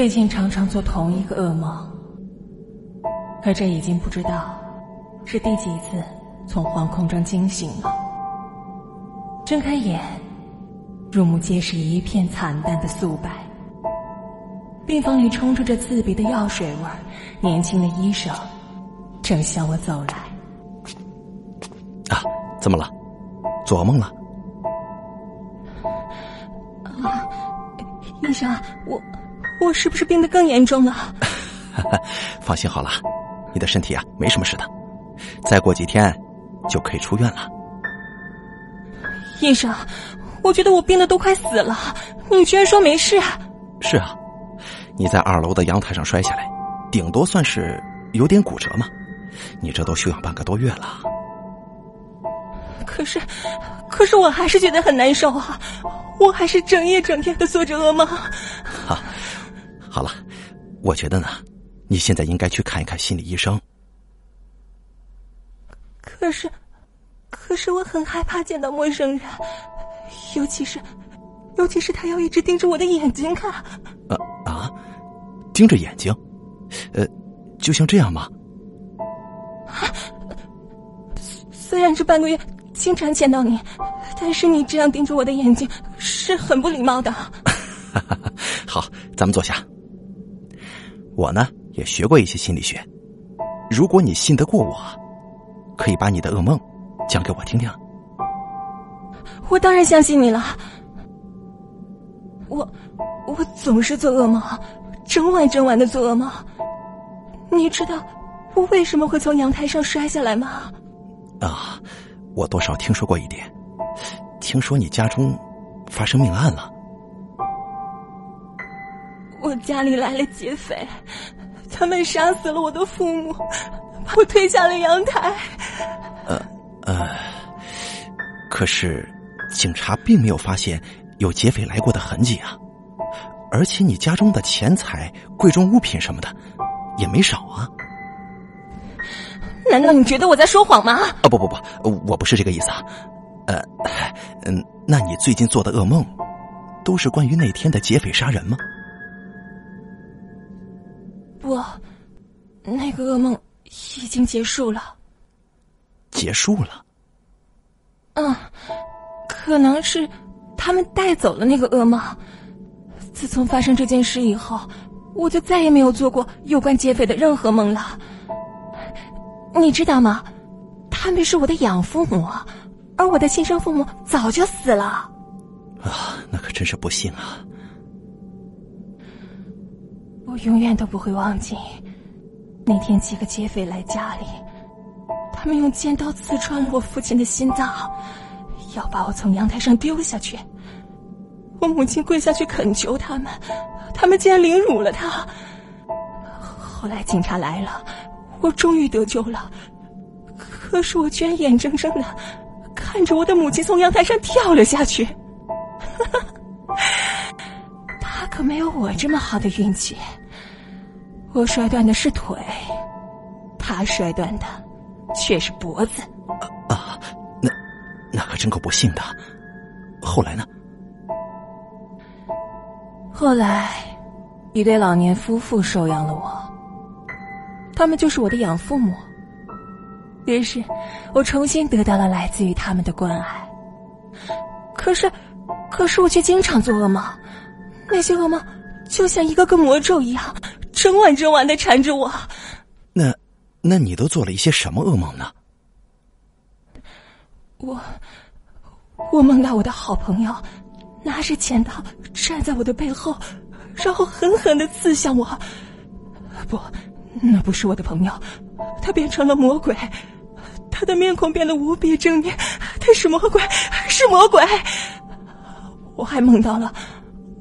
最近常常做同一个噩梦，可这已经不知道是第几次从惶恐中惊醒了。睁开眼，入目皆是一片惨淡的素白。病房里充斥着刺鼻的药水味儿，年轻的医生正向我走来。啊，怎么了？做噩梦了？啊，医生，我我是不是病得更严重了？放心好了，你的身体啊没什么事的，再过几天就可以出院了。医生，我觉得我病得都快死了，你居然说没事？是啊，你在二楼的阳台上摔下来，顶多算是有点骨折嘛。你这都休养半个多月了。可是，可是我还是觉得很难受啊！我还是整夜整夜的做着噩梦。好，好了，我觉得呢，你现在应该去看一看心理医生。可是，可是我很害怕见到陌生人，尤其是，尤其是他要一直盯着我的眼睛看。啊啊！盯着眼睛，呃，就像这样吗？虽然这半个月。经常见到你，但是你这样盯着我的眼睛是很不礼貌的。好，咱们坐下。我呢也学过一些心理学，如果你信得过我，可以把你的噩梦讲给我听听。我当然相信你了。我我总是做噩梦，整晚整晚的做噩梦。你知道我为什么会从阳台上摔下来吗？啊。我多少听说过一点，听说你家中发生命案了。我家里来了劫匪，他们杀死了我的父母，把我推下了阳台。呃呃，可是警察并没有发现有劫匪来过的痕迹啊，而且你家中的钱财、贵重物品什么的也没少啊。难道你觉得我在说谎吗？啊不不不，我不是这个意思啊。呃，嗯，那你最近做的噩梦，都是关于那天的劫匪杀人吗？不，那个噩梦已经结束了。结束了。嗯，可能是他们带走了那个噩梦。自从发生这件事以后，我就再也没有做过有关劫匪的任何梦了。你知道吗？他们是我的养父母，而我的亲生父母早就死了。啊，那可真是不幸啊！我永远都不会忘记那天几个劫匪来家里，他们用尖刀刺穿了我父亲的心脏，要把我从阳台上丢下去。我母亲跪下去恳求他们，他们竟然凌辱了他。后来警察来了。我终于得救了，可是我居然眼睁睁的看着我的母亲从阳台上跳了下去。他可没有我这么好的运气，我摔断的是腿，他摔断的却是脖子。啊，那那可真够不幸的。后来呢？后来，一对老年夫妇收养了我。他们就是我的养父母，于是，我重新得到了来自于他们的关爱。可是，可是我却经常做噩梦，那些噩梦就像一个个魔咒一样，整晚整晚的缠着我。那，那你都做了一些什么噩梦呢？我，我梦到我的好朋友拿着剪刀站在我的背后，然后狠狠的刺向我。不。那不是我的朋友，他变成了魔鬼，他的面孔变得无比狰狞，他是魔鬼，是魔鬼。我还梦到了，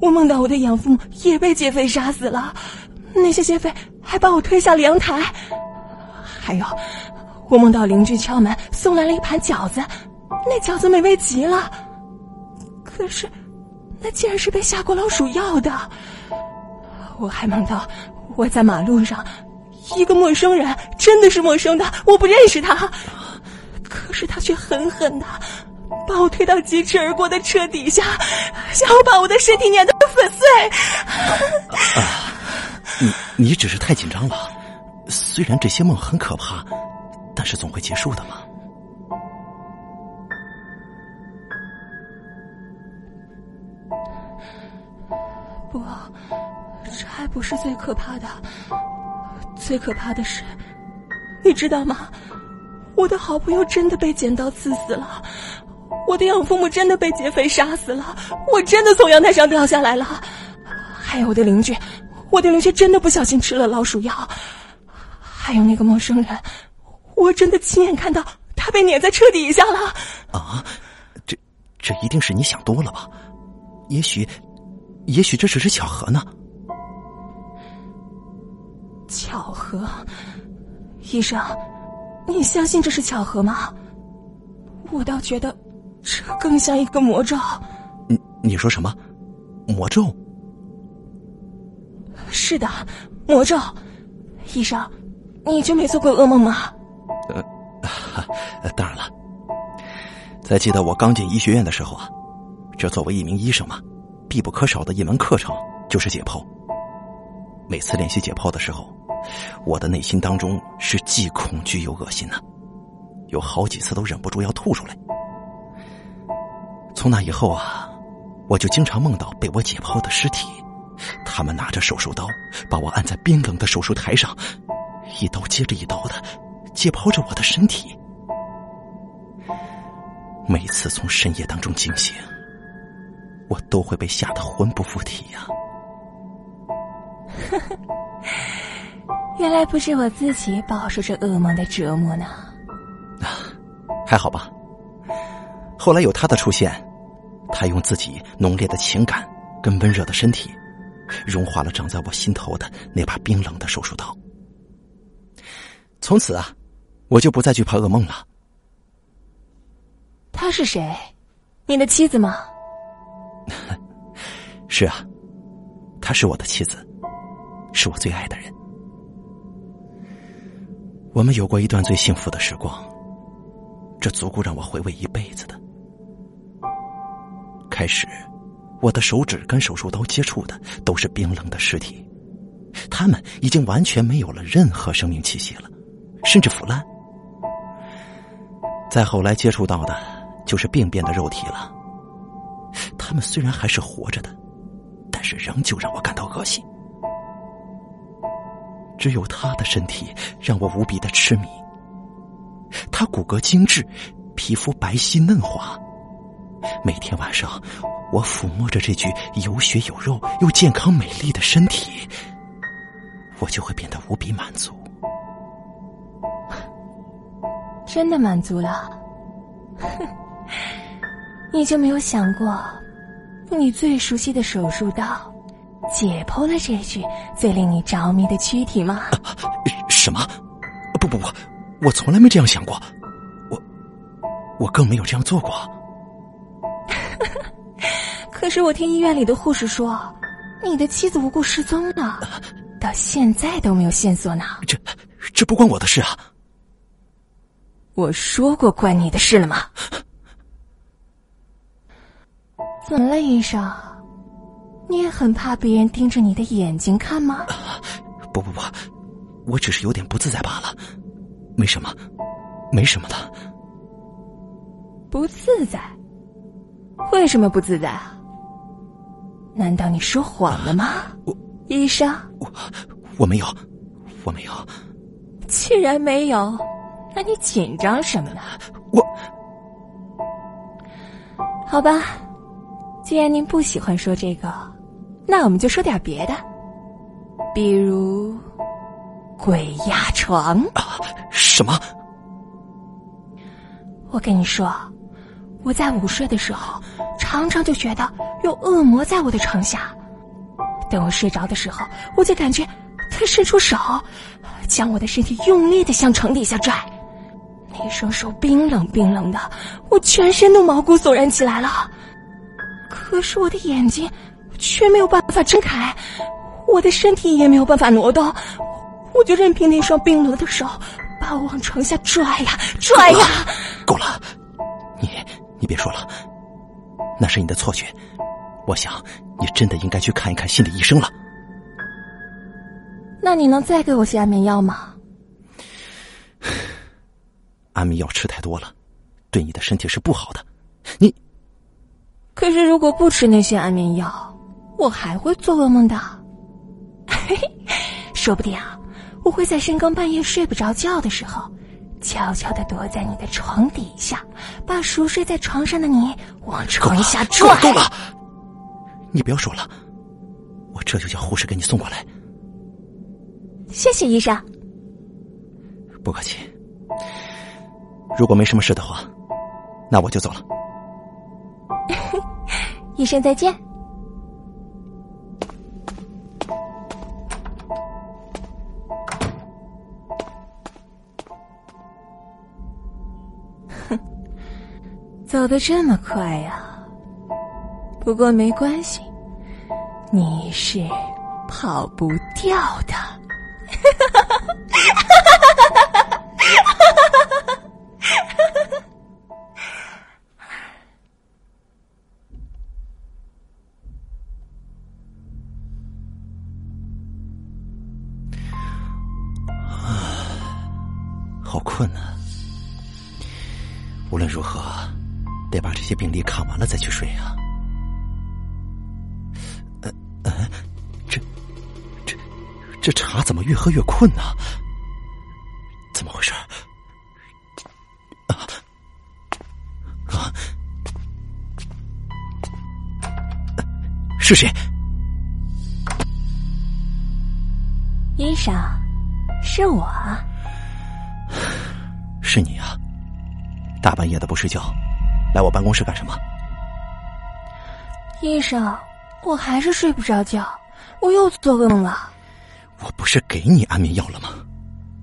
我梦到我的养父母也被劫匪杀死了，那些劫匪还把我推下了阳台。还有，我梦到邻居敲门送来了一盘饺子，那饺子美味极了，可是，那竟然是被下过老鼠药的。我还梦到我在马路上。一个陌生人，真的是陌生的，我不认识他，可是他却狠狠的把我推到疾驰而过的车底下，想要把我的身体碾得粉碎。啊 你你只是太紧张了。虽然这些梦很可怕，但是总会结束的嘛。不，这还不是最可怕的。最可怕的是，你知道吗？我的好朋友真的被剪刀刺死了，我的养父母真的被劫匪杀死了，我真的从阳台上掉下来了，还有我的邻居，我的邻居真的不小心吃了老鼠药，还有那个陌生人，我真的亲眼看到他被碾在车底下了。啊，这这一定是你想多了吧？也许，也许这只是巧合呢。巧合，医生。你相信这是巧合吗？我倒觉得，这更像一个魔咒。你你说什么？魔咒？是的，魔咒。医生，你就没做过噩梦吗？呃，当然了。在记得我刚进医学院的时候啊，这作为一名医生嘛，必不可少的一门课程就是解剖。每次练习解剖的时候。我的内心当中是既恐惧又恶心呢，有好几次都忍不住要吐出来。从那以后啊，我就经常梦到被我解剖的尸体，他们拿着手术刀把我按在冰冷的手术台上，一刀接着一刀的解剖着我的身体。每次从深夜当中惊醒，我都会被吓得魂不附体呀。呵呵。原来不是我自己饱受着噩梦的折磨呢，啊还好吧。后来有他的出现，他用自己浓烈的情感跟温热的身体，融化了长在我心头的那把冰冷的手术刀。从此啊，我就不再惧怕噩梦了。她是谁？你的妻子吗？是啊，她是我的妻子，是我最爱的人。我们有过一段最幸福的时光，这足够让我回味一辈子的。开始，我的手指跟手术刀接触的都是冰冷的尸体，他们已经完全没有了任何生命气息了，甚至腐烂。再后来接触到的，就是病变的肉体了。他们虽然还是活着的，但是仍旧让我感到恶心。只有他的身体让我无比的痴迷。他骨骼精致，皮肤白皙嫩滑。每天晚上，我抚摸着这具有血有肉又健康美丽的身体，我就会变得无比满足。真的满足了？哼 你就没有想过，用你最熟悉的手术刀？解剖了这具最令你着迷的躯体吗？什么？不不不，我从来没这样想过，我我更没有这样做过。可是我听医院里的护士说，你的妻子无故失踪了，到现在都没有线索呢。这这不关我的事啊！我说过关你的事了吗？怎么了，医生？你也很怕别人盯着你的眼睛看吗？不不不，我只是有点不自在罢了，没什么，没什么的。不自在？为什么不自在啊？难道你说谎了吗？我医生，我我没有，我没有。既然没有，那你紧张什么呢？我好吧，既然您不喜欢说这个。那我们就说点别的，比如鬼压床啊？什么？我跟你说，我在午睡的时候，常常就觉得有恶魔在我的床下。等我睡着的时候，我就感觉他伸出手，将我的身体用力的向床底下拽。那双手冰冷冰冷的，我全身都毛骨悚然起来了。可是我的眼睛。却没有办法睁开，我的身体也没有办法挪动，我就任凭那双冰冷的手把我往床下拽呀拽呀。够了，你你别说了，那是你的错觉。我想你真的应该去看一看心理医生了。那你能再给我些安眠药吗？安眠药吃太多了，对你的身体是不好的。你，可是如果不吃那些安眠药，我还会做噩梦的。嘿 嘿说不定啊，我会在深更半夜睡不着觉的时候，悄悄的躲在你的床底下，把熟睡在床上的你往床下拽。够了！你不要说了，我这就叫护士给你送过来。谢谢医生，不客气。如果没什么事的话，那我就走了。医生再见。走的这么快呀？不过没关系，你是跑不掉的。哈哈哈哈好困啊！无论如何，得把这些病例看完了再去睡啊。呃呃，这这这茶怎么越喝越困呢？怎么回事？啊啊！是谁？医生，是我。是你啊！大半夜的不睡觉，来我办公室干什么？医生，我还是睡不着觉，我又做噩梦了。我不是给你安眠药了吗？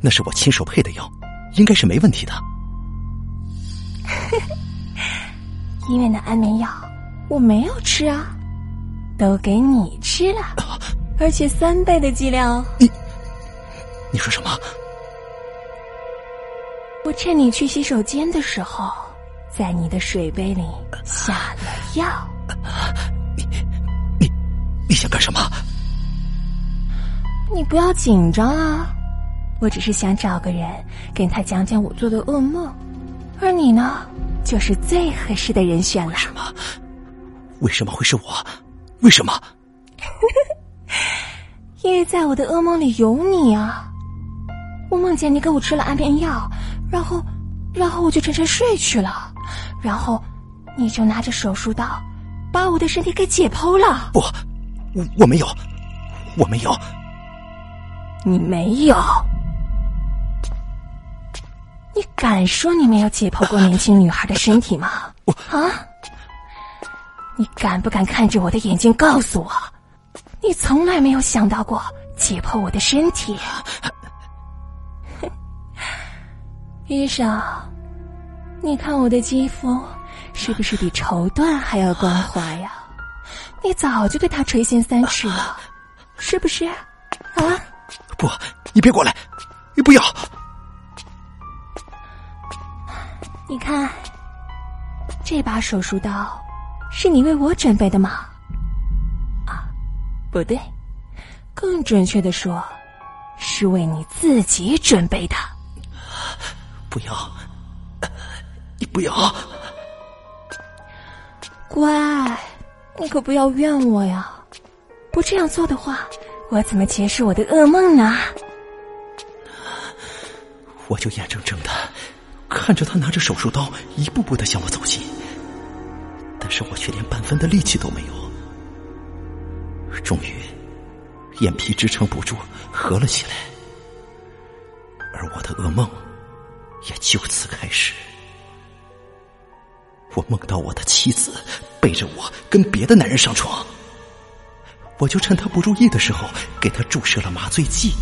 那是我亲手配的药，应该是没问题的。医院的安眠药我没有吃啊，都给你吃了，而且三倍的剂量。你，你说什么？我趁你去洗手间的时候，在你的水杯里下了药。你你你想干什么？你不要紧张啊！我只是想找个人跟他讲讲我做的噩梦，而你呢，就是最合适的人选了。为什么？为什么会是我？为什么？因为在我的噩梦里有你啊！我梦见你给我吃了安眠药。然后，然后我就沉沉睡去了，然后，你就拿着手术刀，把我的身体给解剖了。不，我我没有，我没有，你没有，你敢说你没有解剖过年轻女孩的身体吗？啊，你敢不敢看着我的眼睛告诉我，你从来没有想到过解剖我的身体？医生，你看我的肌肤是不是比绸缎还要光滑呀？你早就对他垂涎三尺了，是不是？啊？不，你别过来，你不要！你看，这把手术刀是你为我准备的吗？啊，不对，更准确的说，是为你自己准备的。不要，你不要，乖，你可不要怨我呀！不这样做的话，我怎么结束我的噩梦呢？我就眼睁睁的看着他拿着手术刀一步步的向我走近，但是我却连半分的力气都没有。终于，眼皮支撑不住，合了起来，而我的噩梦。也就此开始，我梦到我的妻子背着我跟别的男人上床，我就趁他不注意的时候给他注射了麻醉剂，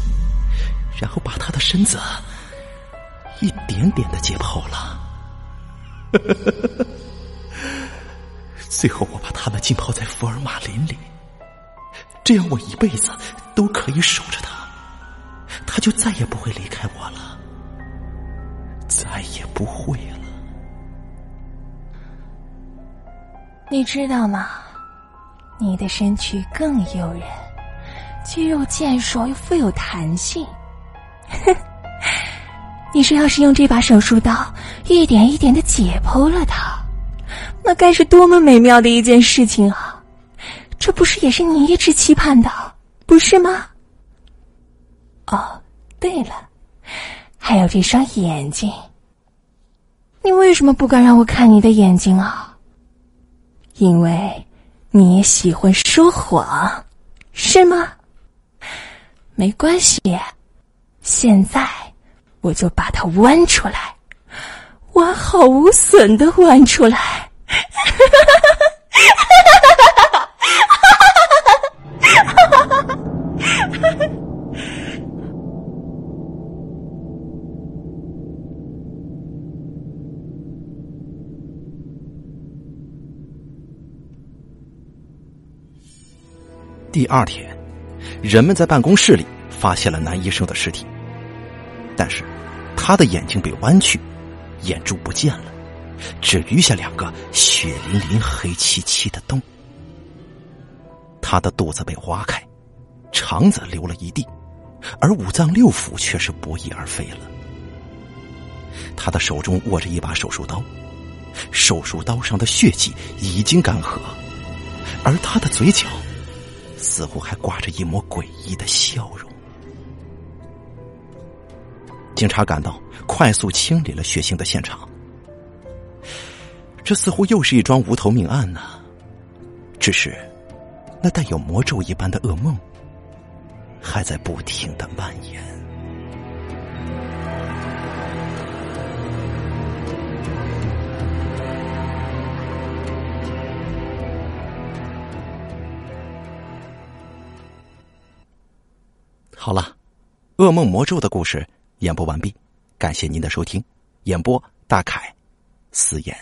然后把他的身子一点点的解剖了，最后我把他们浸泡在福尔马林里，这样我一辈子都可以守着他，他就再也不会离开我了。再也不会了。你知道吗？你的身躯更诱人，肌肉健硕又富有弹性。你说，要是用这把手术刀一点一点的解剖了它，那该是多么美妙的一件事情啊！这不是也是你一直期盼的，不是吗？哦，对了，还有这双眼睛。你为什么不敢让我看你的眼睛啊？因为你也喜欢说谎，是吗？没关系，现在我就把它弯出来，完好无损的弯出来。哈，哈哈哈哈哈第二天，人们在办公室里发现了男医生的尸体，但是他的眼睛被弯曲，眼珠不见了，只余下两个血淋淋、黑漆漆的洞。他的肚子被划开，肠子流了一地，而五脏六腑却是不翼而飞了。他的手中握着一把手术刀，手术刀上的血迹已经干涸，而他的嘴角。似乎还挂着一抹诡异的笑容。警察赶到，快速清理了血腥的现场。这似乎又是一桩无头命案呢。只是，那带有魔咒一般的噩梦，还在不停的蔓延。好了，噩梦魔咒的故事演播完毕，感谢您的收听，演播大凯，思言。